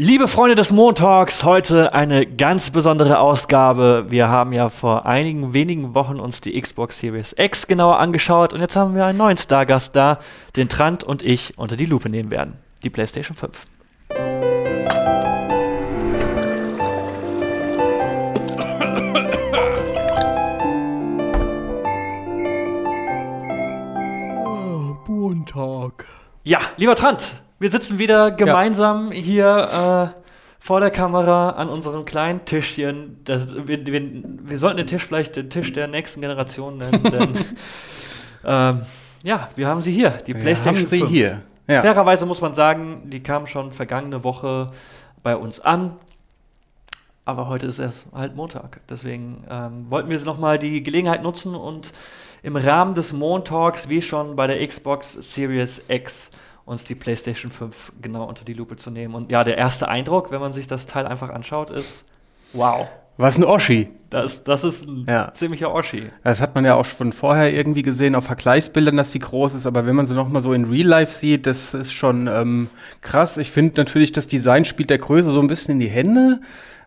Liebe Freunde des Montags, heute eine ganz besondere Ausgabe. Wir haben ja vor einigen wenigen Wochen uns die Xbox Series X genauer angeschaut und jetzt haben wir einen neuen Stargast da, den Trant und ich unter die Lupe nehmen werden. Die PlayStation 5. Montag. Ja, lieber Trant, wir sitzen wieder gemeinsam ja. hier äh, vor der Kamera an unserem kleinen Tischchen. Das, wir, wir, wir, sollten den Tisch vielleicht den Tisch der nächsten Generation nennen, denn ähm, ja, wir haben sie hier, die wir PlayStation haben sie 5. hier. Ja. Fairerweise muss man sagen, die kam schon vergangene Woche bei uns an. Aber heute ist es halt Montag. Deswegen ähm, wollten wir nochmal die Gelegenheit nutzen und im Rahmen des Montags, wie schon bei der Xbox Series X, uns die PlayStation 5 genau unter die Lupe zu nehmen. Und ja, der erste Eindruck, wenn man sich das Teil einfach anschaut, ist wow. Was ein Oschi. Das, das ist ein ja. ziemlicher Oschi. Das hat man ja auch schon vorher irgendwie gesehen auf Vergleichsbildern, dass sie groß ist, aber wenn man sie noch mal so in Real Life sieht, das ist schon ähm, krass. Ich finde natürlich, das Design spielt der Größe so ein bisschen in die Hände,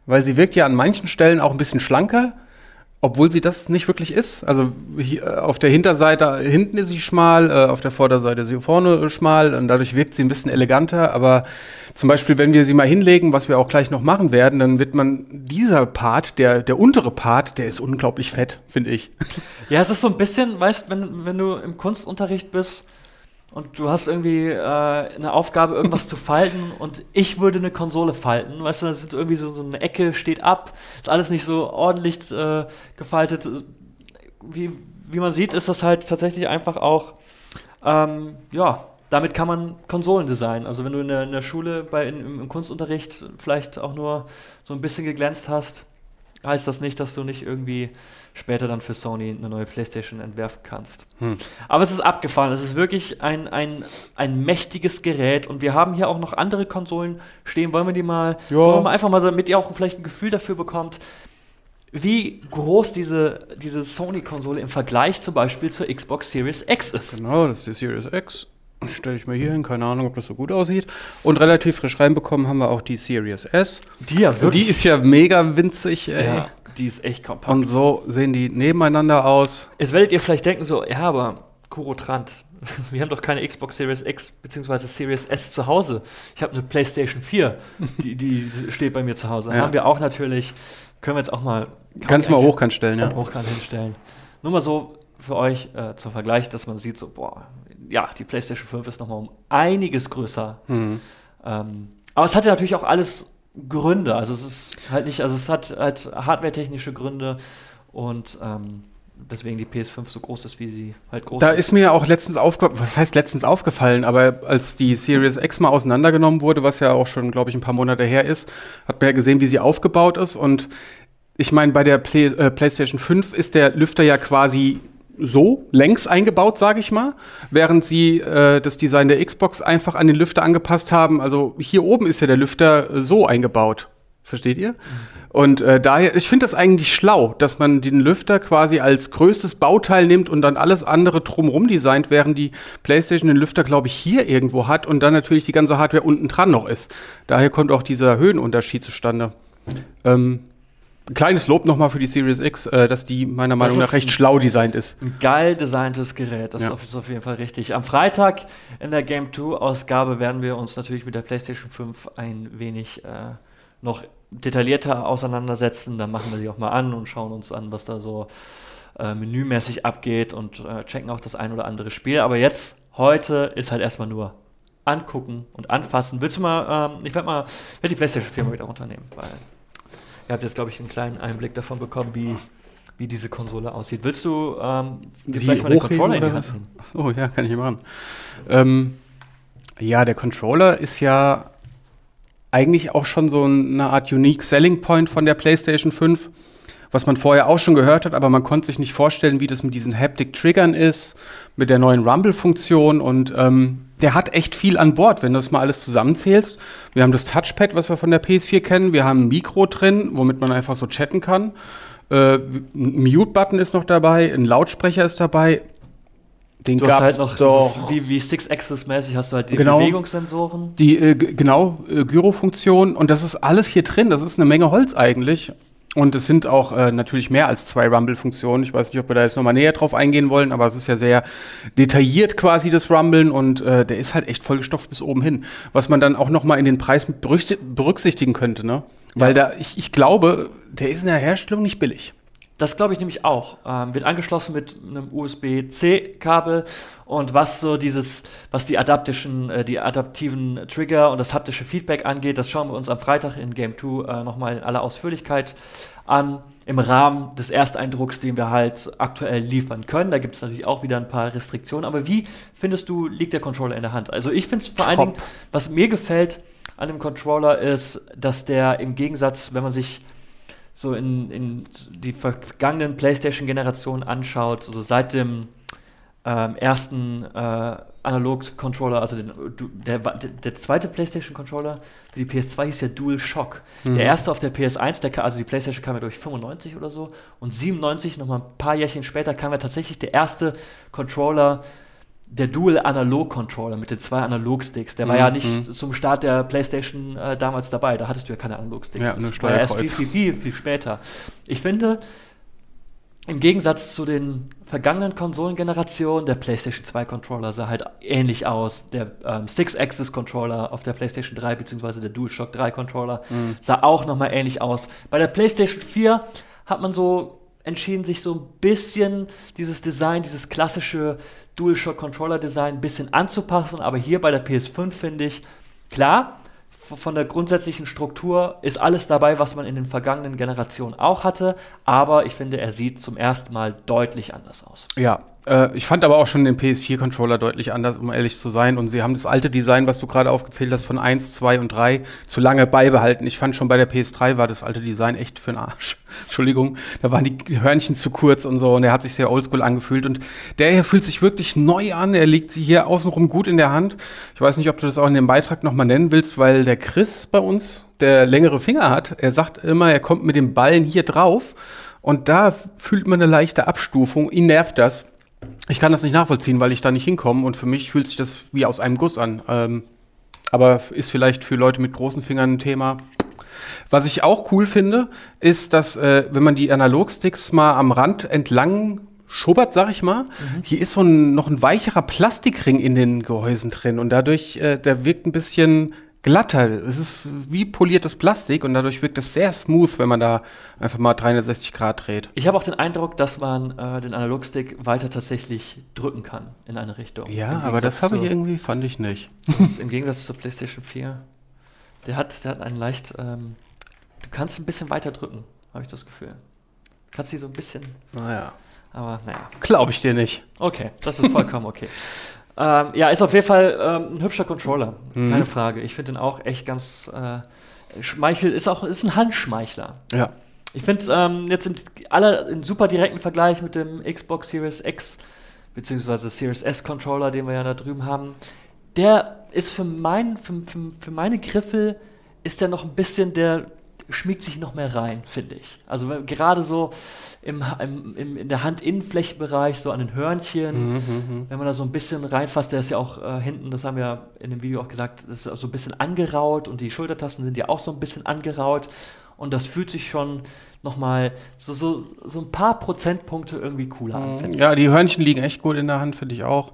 weil sie wirkt ja an manchen Stellen auch ein bisschen schlanker obwohl sie das nicht wirklich ist. Also hier, äh, auf der Hinterseite, hinten ist sie schmal, äh, auf der Vorderseite ist sie vorne schmal und dadurch wirkt sie ein bisschen eleganter. Aber zum Beispiel, wenn wir sie mal hinlegen, was wir auch gleich noch machen werden, dann wird man dieser Part, der, der untere Part, der ist unglaublich fett, finde ich. Ja, es ist so ein bisschen, weißt, wenn, wenn du im Kunstunterricht bist, und du hast irgendwie äh, eine Aufgabe, irgendwas zu falten und ich würde eine Konsole falten. Weißt du, da sind irgendwie so, so eine Ecke, steht ab, ist alles nicht so ordentlich äh, gefaltet. Wie, wie man sieht, ist das halt tatsächlich einfach auch, ähm, ja, damit kann man Konsolen designen. Also wenn du in der, in der Schule bei, in, im Kunstunterricht vielleicht auch nur so ein bisschen geglänzt hast, heißt das nicht, dass du nicht irgendwie später dann für Sony eine neue PlayStation entwerfen kannst. Hm. Aber es ist abgefahren. Es ist wirklich ein, ein, ein mächtiges Gerät und wir haben hier auch noch andere Konsolen stehen. Wollen wir die mal, wollen wir mal einfach mal, damit ihr auch vielleicht ein Gefühl dafür bekommt, wie groß diese, diese Sony-Konsole im Vergleich zum Beispiel zur Xbox Series X ist. Genau, das ist die Series X. Stelle ich mal hier hin, keine Ahnung, ob das so gut aussieht. Und relativ frisch reinbekommen haben wir auch die Series S. Die ja wirklich. Die ist ja mega winzig, ey. Ja, die ist echt kompakt. Und so sehen die nebeneinander aus. Jetzt werdet ihr vielleicht denken so, ja, aber Kuro Trant, wir haben doch keine Xbox Series X bzw. Series S zu Hause. Ich habe eine PlayStation 4, die, die steht bei mir zu Hause. Ja. Haben wir auch natürlich, können wir jetzt auch mal. Kannst du mal hochkant stellen, ja. Hochkant hinstellen. Nur mal so für euch äh, zum Vergleich, dass man sieht, so, boah, ja, die PlayStation 5 ist nochmal um einiges größer. Mhm. Ähm, aber es hat ja natürlich auch alles Gründe. Also es ist halt nicht, also es hat halt hardware-technische Gründe und ähm, deswegen die PS5 so groß ist, wie sie halt groß da ist. Da ist mir ja auch letztens aufgefallen, was heißt letztens aufgefallen, aber als die Series X mal auseinandergenommen wurde, was ja auch schon, glaube ich, ein paar Monate her ist, hat man ja gesehen, wie sie aufgebaut ist und ich meine, bei der Play, äh, PlayStation 5 ist der Lüfter ja quasi so längs eingebaut, sage ich mal, während sie äh, das Design der Xbox einfach an den Lüfter angepasst haben. Also hier oben ist ja der Lüfter so eingebaut. Versteht ihr? Mhm. Und äh, daher, ich finde das eigentlich schlau, dass man den Lüfter quasi als größtes Bauteil nimmt und dann alles andere drumherum designt, während die PlayStation den Lüfter, glaube ich, hier irgendwo hat und dann natürlich die ganze Hardware unten dran noch ist. Daher kommt auch dieser Höhenunterschied zustande. Ähm, kleines Lob nochmal für die Series X, äh, dass die meiner Meinung nach recht schlau designt ist. Ein geil designtes Gerät, das ja. ist auf jeden Fall richtig. Am Freitag in der Game 2 Ausgabe werden wir uns natürlich mit der PlayStation 5 ein wenig äh, noch detaillierter auseinandersetzen. Dann machen wir sie auch mal an und schauen uns an, was da so äh, menümäßig abgeht und äh, checken auch das ein oder andere Spiel. Aber jetzt, heute, ist halt erstmal nur angucken und anfassen. Willst du mal, ähm, ich werde mal, werd die PlayStation 4 mal wieder runternehmen, weil Ihr habt jetzt, glaube ich, einen kleinen Einblick davon bekommen, wie, wie diese Konsole aussieht. Willst du ähm, vielleicht mal den Controller in die Hand nehmen? Oh ja, kann ich machen. Ähm, ja, der Controller ist ja eigentlich auch schon so eine Art Unique Selling Point von der PlayStation 5, was man vorher auch schon gehört hat, aber man konnte sich nicht vorstellen, wie das mit diesen Haptic Triggern ist, mit der neuen Rumble-Funktion und ähm, der hat echt viel an Bord, wenn du das mal alles zusammenzählst. Wir haben das Touchpad, was wir von der PS4 kennen. Wir haben ein Mikro drin, womit man einfach so chatten kann. Äh, ein Mute-Button ist noch dabei, ein Lautsprecher ist dabei. Den Du hast halt noch doch. wie, wie Six-Axis-mäßig hast du halt die Genau. Bewegungssensoren. Die, äh, genau, äh, Gyrofunktion und das ist alles hier drin. Das ist eine Menge Holz eigentlich. Und es sind auch äh, natürlich mehr als zwei Rumble-Funktionen. Ich weiß nicht, ob wir da jetzt nochmal näher drauf eingehen wollen, aber es ist ja sehr detailliert quasi das Rumblen und äh, der ist halt echt vollgestopft bis oben hin. Was man dann auch nochmal in den Preis berücksichtigen könnte, ne? Weil da, ich, ich glaube, der ist in der Herstellung nicht billig. Das glaube ich nämlich auch. Ähm, wird angeschlossen mit einem USB-C-Kabel und was so dieses, was die adaptischen, äh, die adaptiven Trigger und das haptische Feedback angeht, das schauen wir uns am Freitag in Game 2 äh, nochmal in aller Ausführlichkeit an. Im Rahmen des Ersteindrucks, den wir halt aktuell liefern können. Da gibt es natürlich auch wieder ein paar Restriktionen. Aber wie findest du, liegt der Controller in der Hand? Also ich finde es vor allen Top. Dingen, was mir gefällt an dem Controller ist, dass der im Gegensatz, wenn man sich so in, in die vergangenen PlayStation-Generationen anschaut, so seit dem ähm, ersten äh, Analog-Controller, also den, der, der, zweite PlayStation-Controller für die PS2 hieß ja DualShock. Mhm. Der erste auf der PS1, der, also die PlayStation kam ja durch 95 oder so und 97, nochmal ein paar Jährchen später, kam ja tatsächlich der erste Controller, der Dual-Analog-Controller mit den zwei Analog-Sticks. Der war Mhm, ja nicht mhm. zum Start der PlayStation äh, damals dabei, da hattest du ja keine Analog-Sticks. Ja, das war ja erst viel, viel, viel, viel später. Ich finde, im Gegensatz zu den vergangenen Konsolengenerationen, der PlayStation 2 Controller sah halt ähnlich aus. Der ähm, Six-Axis Controller auf der PlayStation 3 bzw. der DualShock 3 Controller Mhm. sah auch nochmal ähnlich aus. Bei der PlayStation 4 hat man so entschieden, sich so ein bisschen dieses Design, dieses klassische DualShock Controller Design ein bisschen anzupassen. Aber hier bei der PS5 finde ich, klar, von der grundsätzlichen Struktur ist alles dabei, was man in den vergangenen Generationen auch hatte. Aber ich finde, er sieht zum ersten Mal deutlich anders aus. Ja, äh, ich fand aber auch schon den PS4-Controller deutlich anders, um ehrlich zu sein. Und sie haben das alte Design, was du gerade aufgezählt hast, von 1, 2 und 3 zu lange beibehalten. Ich fand schon bei der PS3 war das alte Design echt für den Arsch. Entschuldigung, da waren die Hörnchen zu kurz und so und er hat sich sehr oldschool angefühlt. Und der hier fühlt sich wirklich neu an. Er liegt hier außenrum gut in der Hand. Ich weiß nicht, ob du das auch in dem Beitrag nochmal nennen willst, weil der Chris bei uns, der längere Finger hat, er sagt immer, er kommt mit dem Ballen hier drauf. Und da fühlt man eine leichte Abstufung. Ihn nervt das. Ich kann das nicht nachvollziehen, weil ich da nicht hinkomme und für mich fühlt sich das wie aus einem Guss an. Ähm, aber ist vielleicht für Leute mit großen Fingern ein Thema. Was ich auch cool finde, ist, dass äh, wenn man die Analogsticks mal am Rand entlang schubbert, sag ich mal, hier ist so ein, noch ein weicherer Plastikring in den Gehäusen drin und dadurch, äh, der wirkt ein bisschen glatter. Es ist wie poliertes Plastik und dadurch wirkt es sehr smooth, wenn man da einfach mal 360 Grad dreht. Ich habe auch den Eindruck, dass man äh, den Analogstick weiter tatsächlich drücken kann in eine Richtung. Ja, aber das habe ich irgendwie, fand ich nicht. Im Gegensatz zur PlayStation 4. Der hat, der hat einen leicht. Ähm, du kannst ein bisschen weiter drücken, habe ich das Gefühl. Kannst sie so ein bisschen. Naja. Aber naja. Glaube ich dir nicht. Okay, das ist vollkommen okay. Ähm, ja, ist auf jeden Fall ähm, ein hübscher Controller. Mhm. Keine Frage. Ich finde den auch echt ganz. Äh, Schmeichel ist auch ist ein Handschmeichler. Ja. Ich finde ähm, jetzt im, aller, im super direkten Vergleich mit dem Xbox Series X beziehungsweise Series S Controller, den wir ja da drüben haben, der ist für, mein, für, für, für meine Griffel ist der noch ein bisschen, der schmiegt sich noch mehr rein, finde ich. Also wenn- gerade so im, im, im, in der Handinnenflächenbereich, so an den Hörnchen, Mhm, wenn man da so ein bisschen reinfasst, der ist ja auch äh, hinten, das haben wir ja in dem Video auch gesagt, das ist so ein bisschen angeraut und die Schultertasten sind ja auch so ein bisschen angeraut und das fühlt sich schon nochmal so, so, so ein paar Prozentpunkte irgendwie cooler an, finde Ja, die Hörnchen liegen echt gut in der Hand, finde ich auch.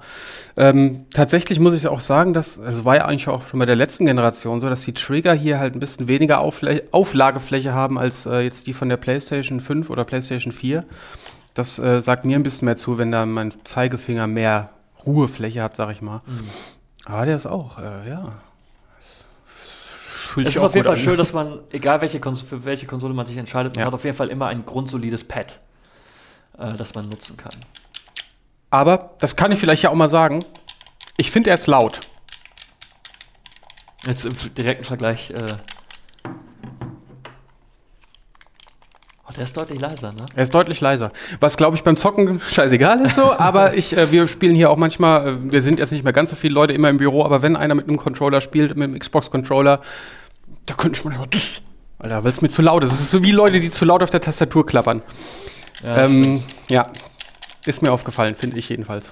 Ähm, tatsächlich muss ich auch sagen, dass, es war ja eigentlich auch schon bei der letzten Generation so, dass die Trigger hier halt ein bisschen weniger Auflä Auflagefläche haben als äh, jetzt die von der PlayStation 5 oder PlayStation 4. Das äh, sagt mir ein bisschen mehr zu, wenn da mein Zeigefinger mehr Ruhefläche hat, sag ich mal. Mhm. Aber der ist auch, äh, ja. Es ist auf jeden Fall an. schön, dass man, egal welche Kons für welche Konsole man sich entscheidet, man Ja. hat auf jeden Fall immer ein grundsolides Pad, äh, das man nutzen kann. Aber, das kann ich vielleicht ja auch mal sagen, ich finde, er ist laut. Jetzt im direkten Vergleich. Äh der ist deutlich leiser, ne? Er ist deutlich leiser. Was, glaube ich, beim Zocken scheißegal ist so, aber ich, äh, wir spielen hier auch manchmal, äh, wir sind jetzt nicht mehr ganz so viele Leute immer im Büro, aber wenn einer mit einem Controller spielt, mit einem Xbox-Controller, da könnte ich manchmal. Alter, weil es mir zu laut ist. Es ist so wie Leute, die zu laut auf der Tastatur klappern. Ja, ähm, ja, ist mir aufgefallen, finde ich jedenfalls.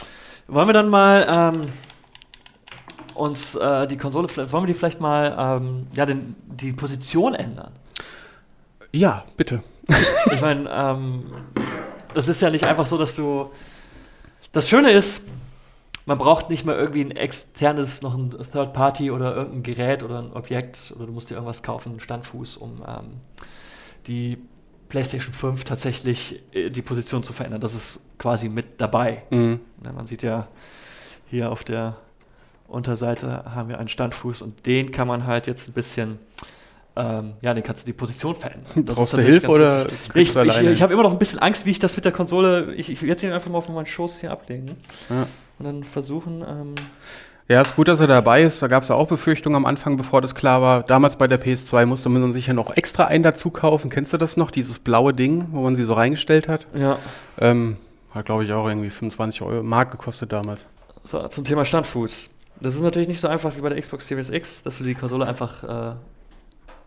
Wollen wir dann mal ähm, uns äh, die Konsole, wollen wir die vielleicht mal, ähm, ja, den, die Position ändern? Ja, bitte. Ich meine, ähm, das ist ja nicht einfach so, dass du. Das Schöne ist, man braucht nicht mehr irgendwie ein externes, noch ein Third Party oder irgendein Gerät oder ein Objekt oder du musst dir irgendwas kaufen, einen Standfuß, um ähm, die PlayStation 5 tatsächlich äh, die Position zu verändern. Das ist quasi mit dabei. Mhm. Ja, man sieht ja hier auf der Unterseite haben wir einen Standfuß und den kann man halt jetzt ein bisschen, ähm, ja, den kannst du die Position verändern. Das Brauchst du Hilfe oder Ich, du ich, ich habe immer noch ein bisschen Angst, wie ich das mit der Konsole, ich, ich werde sie einfach mal auf meinen Schoß hier ablegen Ja. und dann versuchen, ähm, Ja, ist gut, dass er dabei ist. Da gab es ja auch Befürchtungen am Anfang, bevor das klar war. Damals bei der PS2 musste man sich ja noch extra einen dazu kaufen. Kennst du das noch? Dieses blaue Ding, wo man sie so reingestellt hat? ja, Ähm, hat, glaube ich, auch irgendwie 25 Euro Mark gekostet damals. so, zum Thema Standfuß. Das ist natürlich nicht so einfach wie bei der Xbox Series X, dass du die Konsole einfach äh,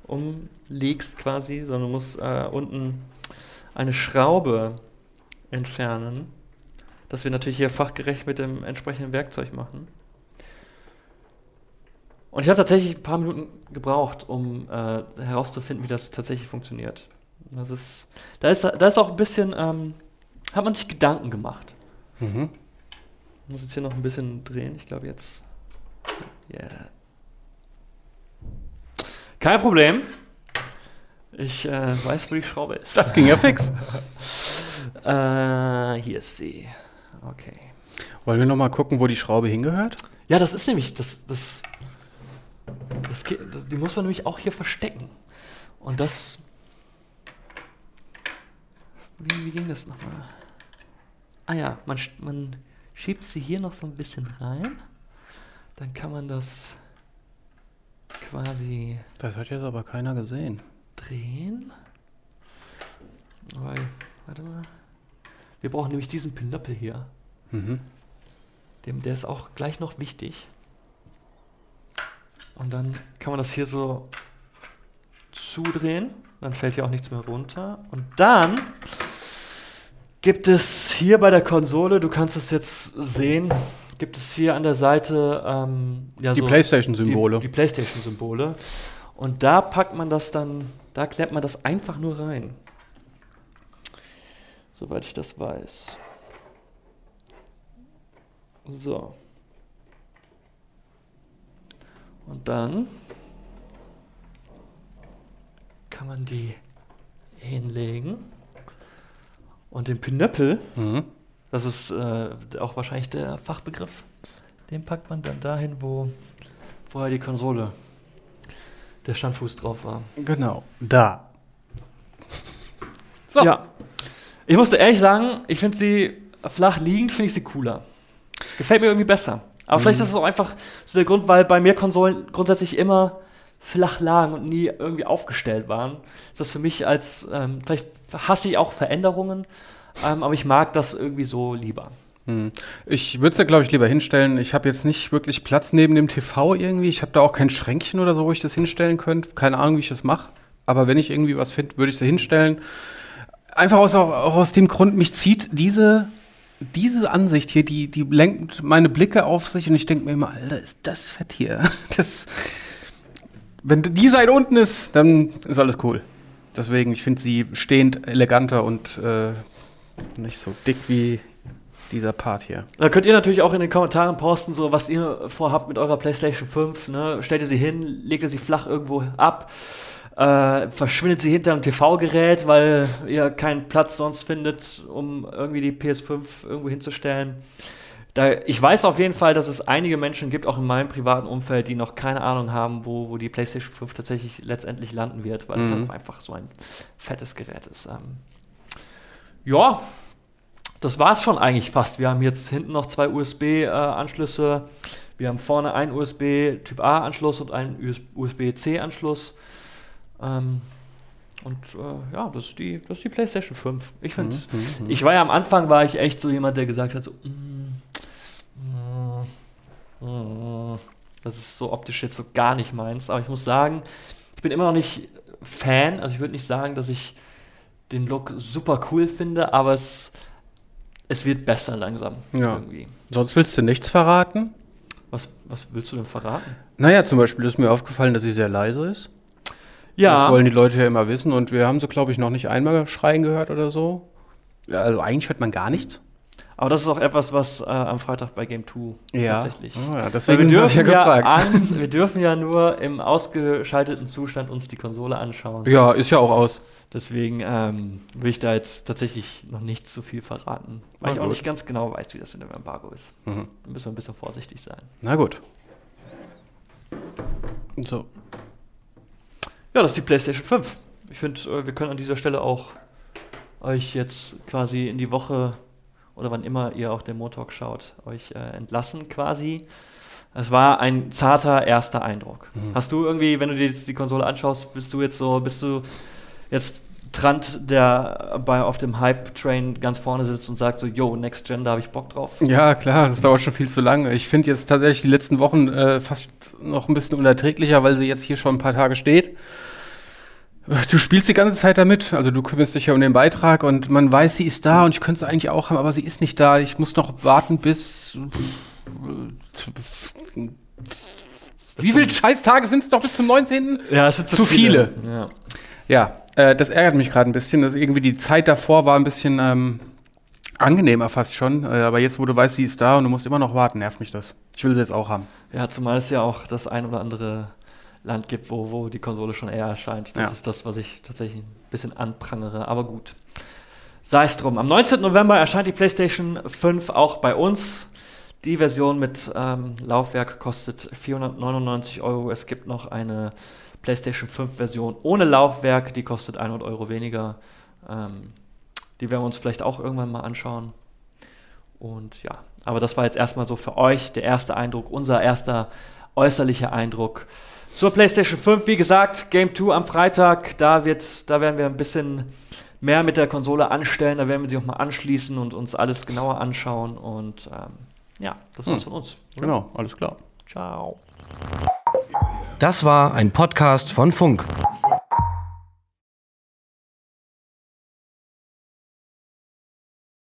umlegst quasi, sondern du musst äh, unten eine Schraube entfernen, das wir natürlich hier fachgerecht mit dem entsprechenden Werkzeug machen. Und ich habe tatsächlich ein paar Minuten gebraucht, um äh, herauszufinden, wie das tatsächlich funktioniert. Das ist, da ist, da ist auch ein bisschen, ähm, hat man sich Gedanken gemacht. Mhm. Ich muss jetzt hier noch ein bisschen drehen. Ich glaube jetzt. Yeah. Kein Problem. Ich äh, weiß, wo die Schraube ist. Das ging ja fix. äh, hier ist sie. Okay. Wollen wir noch mal gucken, wo die Schraube hingehört? Ja, das ist nämlich das. das, das, das die muss man nämlich auch hier verstecken. Und das. Wie, wie ging das nochmal? Ah ja, man, man schiebt sie hier noch so ein bisschen rein. Dann kann man das quasi Das hat jetzt aber keiner gesehen. drehen. Weil, warte mal. Wir brauchen nämlich diesen Pinöppel hier. Mhm. Dem, der ist auch gleich noch wichtig. Und dann kann man das hier so zudrehen. Dann fällt hier auch nichts mehr runter. Und dann gibt es hier bei der Konsole, du kannst es jetzt sehen, gibt es hier an der Seite ähm, ja, Die so PlayStation-Symbole. Die, die PlayStation-Symbole. Und da packt man das dann, da klemmt man das einfach nur rein. Soweit ich das weiß. So. Und dann kann man die hinlegen. Und den Pinöppel, Mhm. Das ist äh, auch wahrscheinlich der Fachbegriff, den packt man dann dahin, wo vorher die Konsole, der Standfuß drauf war. Genau. Da. So. Ja. Ich musste ehrlich sagen, ich finde sie flach liegend, finde ich sie cooler. Gefällt mir irgendwie besser. Aber vielleicht ist es auch einfach so der Grund, weil bei mir Konsolen grundsätzlich immer flach lagen und nie irgendwie aufgestellt waren. Ist das für mich als, ähm, vielleicht hasse ich auch Veränderungen, ähm, aber ich mag das irgendwie so lieber. Hm. Ich würde es ja, glaube ich, lieber hinstellen. Ich habe jetzt nicht wirklich Platz neben dem TV irgendwie. Ich habe da auch kein Schränkchen oder so, wo ich das hinstellen könnte. Keine Ahnung, wie ich das mache. Aber wenn ich irgendwie was finde, würde ich sie hinstellen. Einfach aus, auch aus dem Grund, mich zieht diese, diese Ansicht hier, die, die lenkt meine Blicke auf sich und ich denke mir immer, Alter, ist das fett hier. Das, wenn die Seite unten ist, dann ist alles cool. Deswegen, ich finde sie stehend eleganter und äh, nicht so dick wie dieser Part hier. Da könnt ihr natürlich auch in den Kommentaren posten, so was ihr vorhabt mit eurer PlayStation 5. Ne? Stellt ihr sie hin, legt ihr sie flach irgendwo ab, äh, verschwindet sie hinter einem TV-Gerät, weil ihr keinen Platz sonst findet, um irgendwie die PS5 irgendwo hinzustellen. Da, ich weiß auf jeden Fall, dass es einige Menschen gibt, auch in meinem privaten Umfeld, die noch keine Ahnung haben, wo, wo die PlayStation 5 tatsächlich letztendlich landen wird, weil es Mhm. auch einfach so ein fettes Gerät ist. Ähm, ja, das war es schon eigentlich fast. Wir haben jetzt hinten noch zwei USB-Anschlüsse. wir haben vorne einen USB-Typ A-Anschluss und einen USB-C-Anschluss. Ähm, und äh, ja, das ist, die, das ist die PlayStation 5. Ich finde, Mhm, mhm. ich war ja am Anfang, war ich echt so jemand, der gesagt hat, so, mm, mm, mm, das ist so optisch jetzt so gar nicht meins. Aber ich muss sagen, ich bin immer noch nicht Fan. Also ich würde nicht sagen, dass ich den Look super cool finde, aber es es wird besser langsam. Ja. Irgendwie. Sonst willst du nichts verraten? Was, was willst du denn verraten? Naja, zum Beispiel ist mir aufgefallen, dass sie sehr leise ist. Ja, Das wollen die Leute ja immer wissen und wir haben so, glaube ich, noch nicht einmal schreien gehört oder so. Ja, also eigentlich hört man gar nichts. Aber das ist auch etwas, was äh, am Freitag bei Game 2 tatsächlich. Ah, ja deswegen wir dürfen, ja gefragt. an, wir dürfen ja nur im ausgeschalteten Zustand uns die Konsole anschauen. Ja, ist ja auch aus. Deswegen ähm, will ich da jetzt tatsächlich noch nicht so viel verraten. Weil Na ich auch gut. nicht ganz genau weiß, wie das in dem Embargo ist. Mhm. Da müssen wir ein bisschen vorsichtig sein. Na gut. So. Ja, das ist die PlayStation 5. Ich finde, äh, wir können an dieser Stelle auch euch jetzt quasi in die Woche oder wann immer ihr auch den Motalk schaut, euch äh, entlassen quasi. Es war ein zarter erster Eindruck. Hast du irgendwie, wenn du dir jetzt die Konsole anschaust, bist du jetzt so, bist du jetzt Trant, der bei auf dem Hype-Train ganz vorne sitzt und sagt so, yo, Next Gen, da habe ich Bock drauf. Ja, klar, das dauert schon viel zu lange. Ich finde jetzt tatsächlich die letzten Wochen äh, fast noch ein bisschen unerträglicher, weil sie jetzt hier schon ein paar Tage steht. Du spielst die ganze Zeit damit, also du kümmerst dich ja um den Beitrag und man weiß, sie ist da und ich könnte sie eigentlich auch haben, aber sie ist nicht da. Ich muss noch warten bis. Wie viele Scheißtage sind es noch bis zum 19.? Ja, es sind Zu viele. Ja. Ja, äh, das ärgert mich gerade ein bisschen. Dass irgendwie die Zeit davor war ein bisschen ähm, angenehmer fast schon. Äh, aber jetzt, wo du weißt, sie ist da und du musst immer noch warten, nervt mich das. Ich will sie jetzt auch haben. Ja, zumal es ja auch das ein oder andere Land gibt, wo, wo die Konsole schon eher erscheint. Das Ja. ist das, was ich tatsächlich ein bisschen anprangere, aber gut. Sei es drum. Am 19. November erscheint die PlayStation 5 auch bei uns. Die Version mit ähm, Laufwerk kostet 499 Euro. Es gibt noch eine PlayStation 5 Version ohne Laufwerk, die kostet 100 Euro weniger. Ähm, die werden wir uns vielleicht auch irgendwann mal anschauen. Und ja, aber das war jetzt erstmal so für euch der erste Eindruck, unser erster äußerlicher Eindruck zur PlayStation 5. Wie gesagt, Game 2 am Freitag, da, wird, da werden wir ein bisschen mehr mit der Konsole anstellen, da werden wir sie auch mal anschließen und uns alles genauer anschauen. Und ähm, ja, das war's Hm. von uns. Genau, alles klar. Ciao. Das war ein Podcast von Funk.